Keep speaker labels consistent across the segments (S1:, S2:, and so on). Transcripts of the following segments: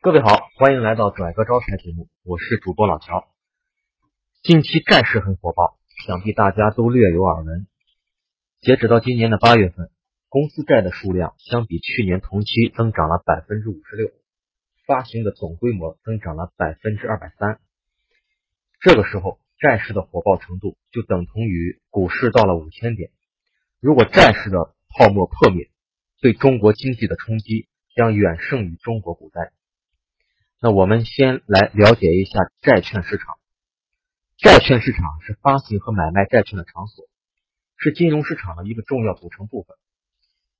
S1: 各位好，欢迎来到拽哥招财节目，我是主播老乔。近期债市很火爆，想必大家都略有耳闻。截止到今年的八月份，公司债的数量相比去年同期增长了百分之五十六，发行的总规模增长了百分之二百三。这个时候，债市的火爆程度就等同于股市到了五千点。如果债市的泡沫破灭，对中国经济的冲击将远胜于中国股灾。那我们先来了解一下债券市场。债券市场是发行和买卖债券的场所，是金融市场的一个重要组成部分。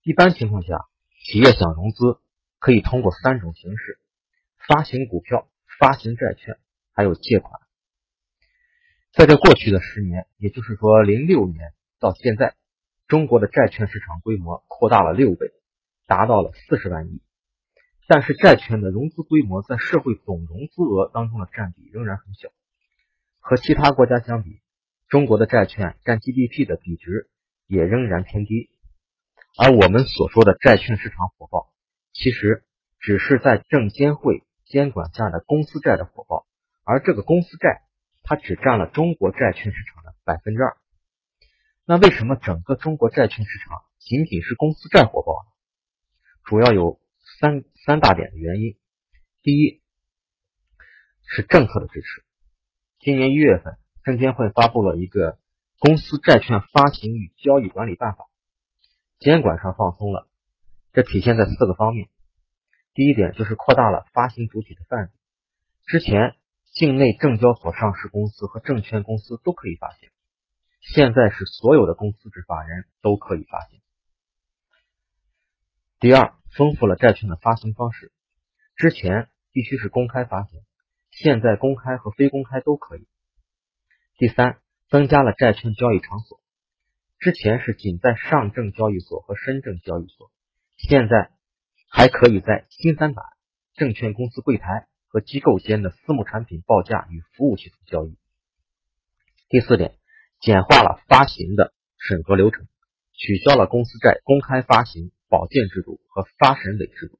S1: 一般情况下，企业想融资可以通过三种形式：发行股票、发行债券，还有借款。在这过去的十年，也就是说零六年到现在，中国的债券市场规模扩大了六倍，达到了四十万亿。但是债券的融资规模在社会总融资额当中的占比仍然很小，和其他国家相比，中国的债券占 GDP 的比值也仍然偏低。而我们所说的债券市场火爆，其实只是在证监会监管下的公司债的火爆，而这个公司债它只占了中国债券市场的百分之二。那为什么整个中国债券市场仅仅是公司债火爆呢？主要有。三三大点的原因，第一是政策的支持。今年一月份，证监会发布了一个《公司债券发行与交易管理办法》，监管上放松了，这体现在四个方面。第一点就是扩大了发行主体的范围，之前境内证交所上市公司和证券公司都可以发行，现在是所有的公司制法人都可以发行。第二。丰富了债券的发行方式，之前必须是公开发行，现在公开和非公开都可以。第三，增加了债券交易场所，之前是仅在上证交易所和深圳交易所，现在还可以在新三板、证券公司柜台和机构间的私募产品报价与服务系统交易。第四点，简化了发行的审核流程，取消了公司债公开发行。保荐制度和发审委制度。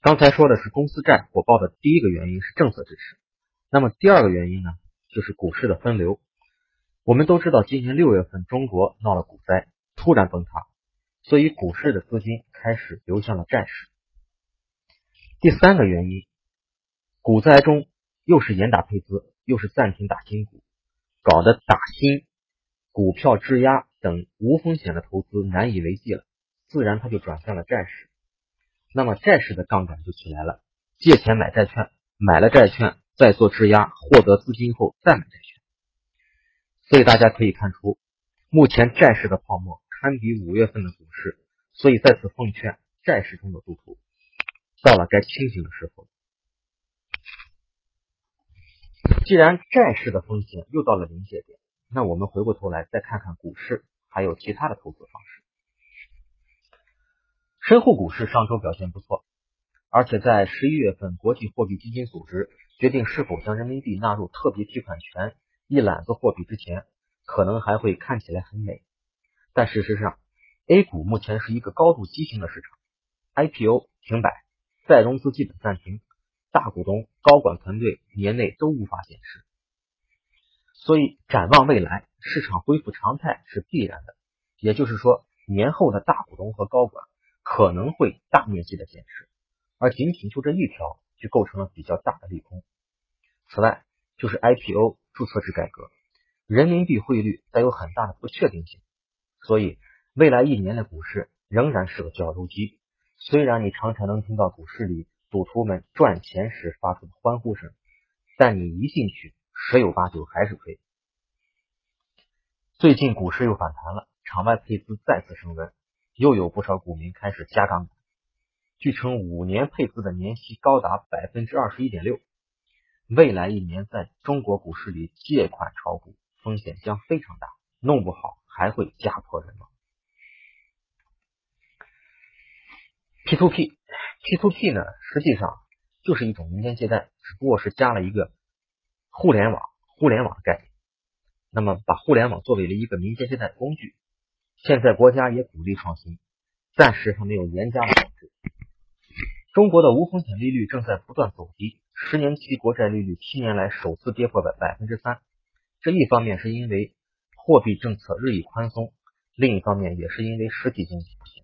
S1: 刚才说的是公司债火爆的第一个原因是政策支持，那么第二个原因呢，就是股市的分流。我们都知道，今年六月份中国闹了股灾，突然崩塌，所以股市的资金开始流向了债市。第三个原因，股灾中又是严打配资，又是暂停打新股，搞得打新股票质押。等无风险的投资难以为继了，自然他就转向了债市。那么债市的杠杆就起来了，借钱买债券，买了债券再做质押，获得资金后再买债券。所以大家可以看出，目前债市的泡沫堪比五月份的股市。所以在此奉劝债市中的赌徒，到了该清醒的时候。既然债市的风险又到了临界点，那我们回过头来再看看股市。还有其他的投资方式。深沪股市上周表现不错，而且在十一月份，国际货币基金组织决定是否将人民币纳入特别提款权一揽子货币之前，可能还会看起来很美。但事实上，A 股目前是一个高度畸形的市场，IPO 停摆，再融资基本暂停，大股东、高管团队年内都无法显示。所以展望未来。市场恢复常态是必然的，也就是说，年后的大股东和高管可能会大面积的减持，而仅仅就这一条就构成了比较大的利空。此外，就是 IPO 注册制改革，人民币汇率带有很大的不确定性，所以未来一年的股市仍然是个绞肉机。虽然你常常能听到股市里赌徒们赚钱时发出的欢呼声，但你一进去，十有八九还是亏。最近股市又反弹了，场外配资再次升温，又有不少股民开始加杠杆。据称，五年配资的年息高达百分之二十一点六。未来一年在中国股市里借款炒股，风险将非常大，弄不好还会家破人亡。P to P，P to P 呢，实际上就是一种民间借贷，只不过是加了一个互联网、互联网的概念。那么，把互联网作为了一个民间借贷的工具，现在国家也鼓励创新，暂时还没有严加管制。中国的无风险利率正在不断走低，十年期国债利率七年来首次跌破了百分之三。这一方面是因为货币政策日益宽松，另一方面也是因为实体经济不行。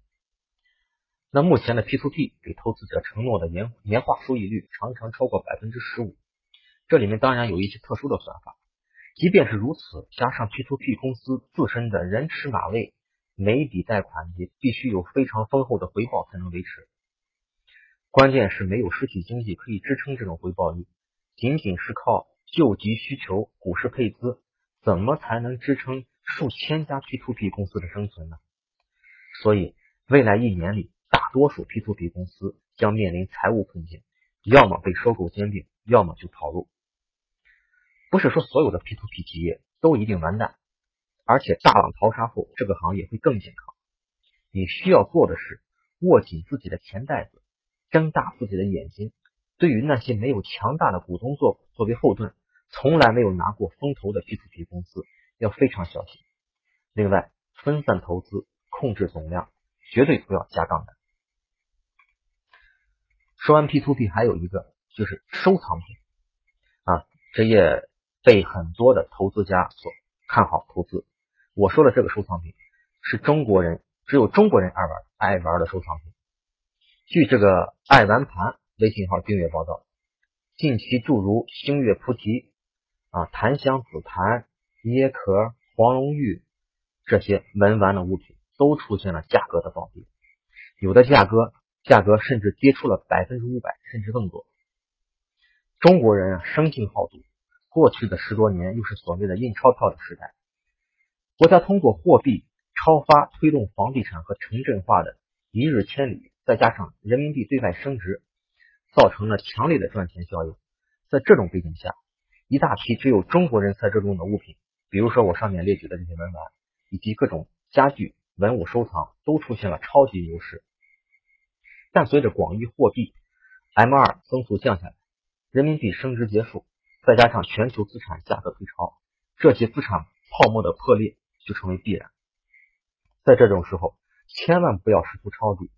S1: 那目前的 P to P 给投资者承诺的年年化收益率常常超过百分之十五，这里面当然有一些特殊的算法。即便是如此，加上 P to P 公司自身的人吃马喂，每一笔贷款也必须有非常丰厚的回报才能维持。关键是没有实体经济可以支撑这种回报率，仅仅是靠救急需求、股市配资，怎么才能支撑数千家 P to P 公司的生存呢？所以，未来一年里，大多数 P to P 公司将面临财务困境，要么被收购兼并，要么就跑路。不是说所有的 P to P 企业都一定完蛋，而且大浪淘沙后，这个行业会更健康。你需要做的是握紧自己的钱袋子。睁大自己的眼睛，对于那些没有强大的股东作作为后盾，从来没有拿过风投的 P to P 公司要非常小心。另外，分散投资，控制总量，绝对不要加杠杆。说完 P to P，还有一个就是收藏品啊，这也被很多的投资家所看好投资。我说的这个收藏品，是中国人只有中国人爱玩爱玩的收藏品。据这个爱玩盘微信号订阅报道，近期诸如星月菩提啊、檀香紫檀、椰壳、黄龙玉这些文玩的物品都出现了价格的暴跌，有的价格价格甚至跌出了百分之五百，甚至更多。中国人啊，生性好赌，过去的十多年又是所谓的印钞票的时代，国家通过货币超发推动房地产和城镇化的一日千里。再加上人民币对外升值，造成了强烈的赚钱效应。在这种背景下，一大批只有中国人才热衷的物品，比如说我上面列举的这些文玩，以及各种家具、文物收藏，都出现了超级优势。但随着广义货币 M 二增速降下来，人民币升值结束，再加上全球资产价格退潮，这些资产泡沫的破裂就成为必然。在这种时候，千万不要试图抄底。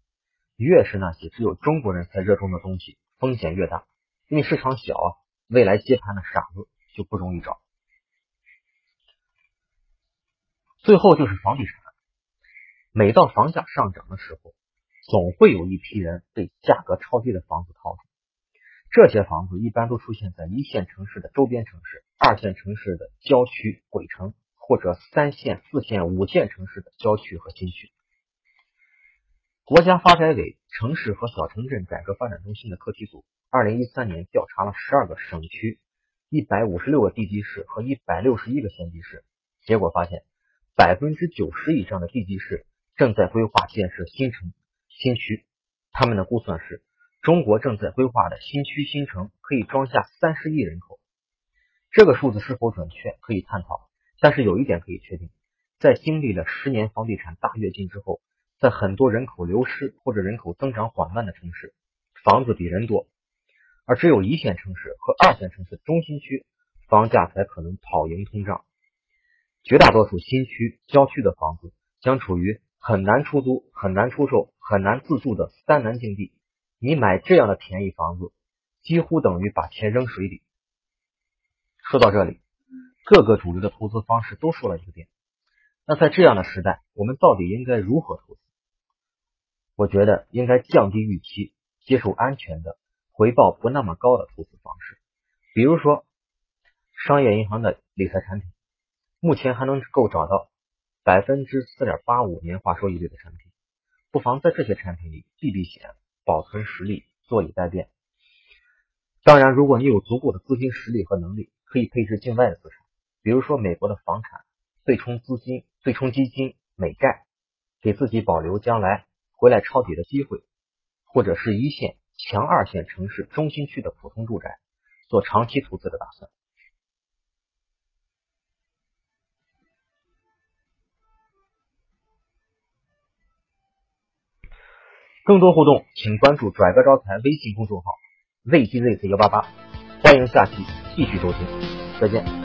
S1: 越是那些只有中国人才热衷的东西，风险越大，因为市场小啊，未来接盘的傻子就不容易找。最后就是房地产，每到房价上涨的时候，总会有一批人被价格超低的房子套住。这些房子一般都出现在一线城市的周边城市、二线城市的郊区、鬼城，或者三线、四线、五线城市的郊区和新区。国家发改委城市和小城镇改革发展中心的课题组，二零一三年调查了十二个省区、一百五十六个地级市和一百六十一个县级市，结果发现，百分之九十以上的地级市正在规划建设新城新区。他们的估算是，中国正在规划的新区新城可以装下三十亿人口。这个数字是否准确可以探讨，但是有一点可以确定，在经历了十年房地产大跃进之后。在很多人口流失或者人口增长缓慢的城市，房子比人多，而只有一线城市和二线城市中心区，房价才可能跑赢通胀。绝大多数新区、郊区的房子将处于很难出租、很难出售、很难自住的三难境地。你买这样的便宜房子，几乎等于把钱扔水里。说到这里，各个主流的投资方式都说了一个点。那在这样的时代，我们到底应该如何投资？我觉得应该降低预期，接受安全的、回报不那么高的投资方式，比如说商业银行的理财产品，目前还能够找到百分之四点八五年化收益率的产品，不妨在这些产品里避避险，保存实力，坐以待变。当然，如果你有足够的资金实力和能力，可以配置境外的资产，比如说美国的房产。对冲资金、对冲基金、美债，给自己保留将来回来抄底的机会，或者是一线、强二线城市中心区的普通住宅，做长期投资的打算。更多互动，请关注“拽哥招财”微信公众号 “zgz 幺八八”，欢迎下期继续收听，再见。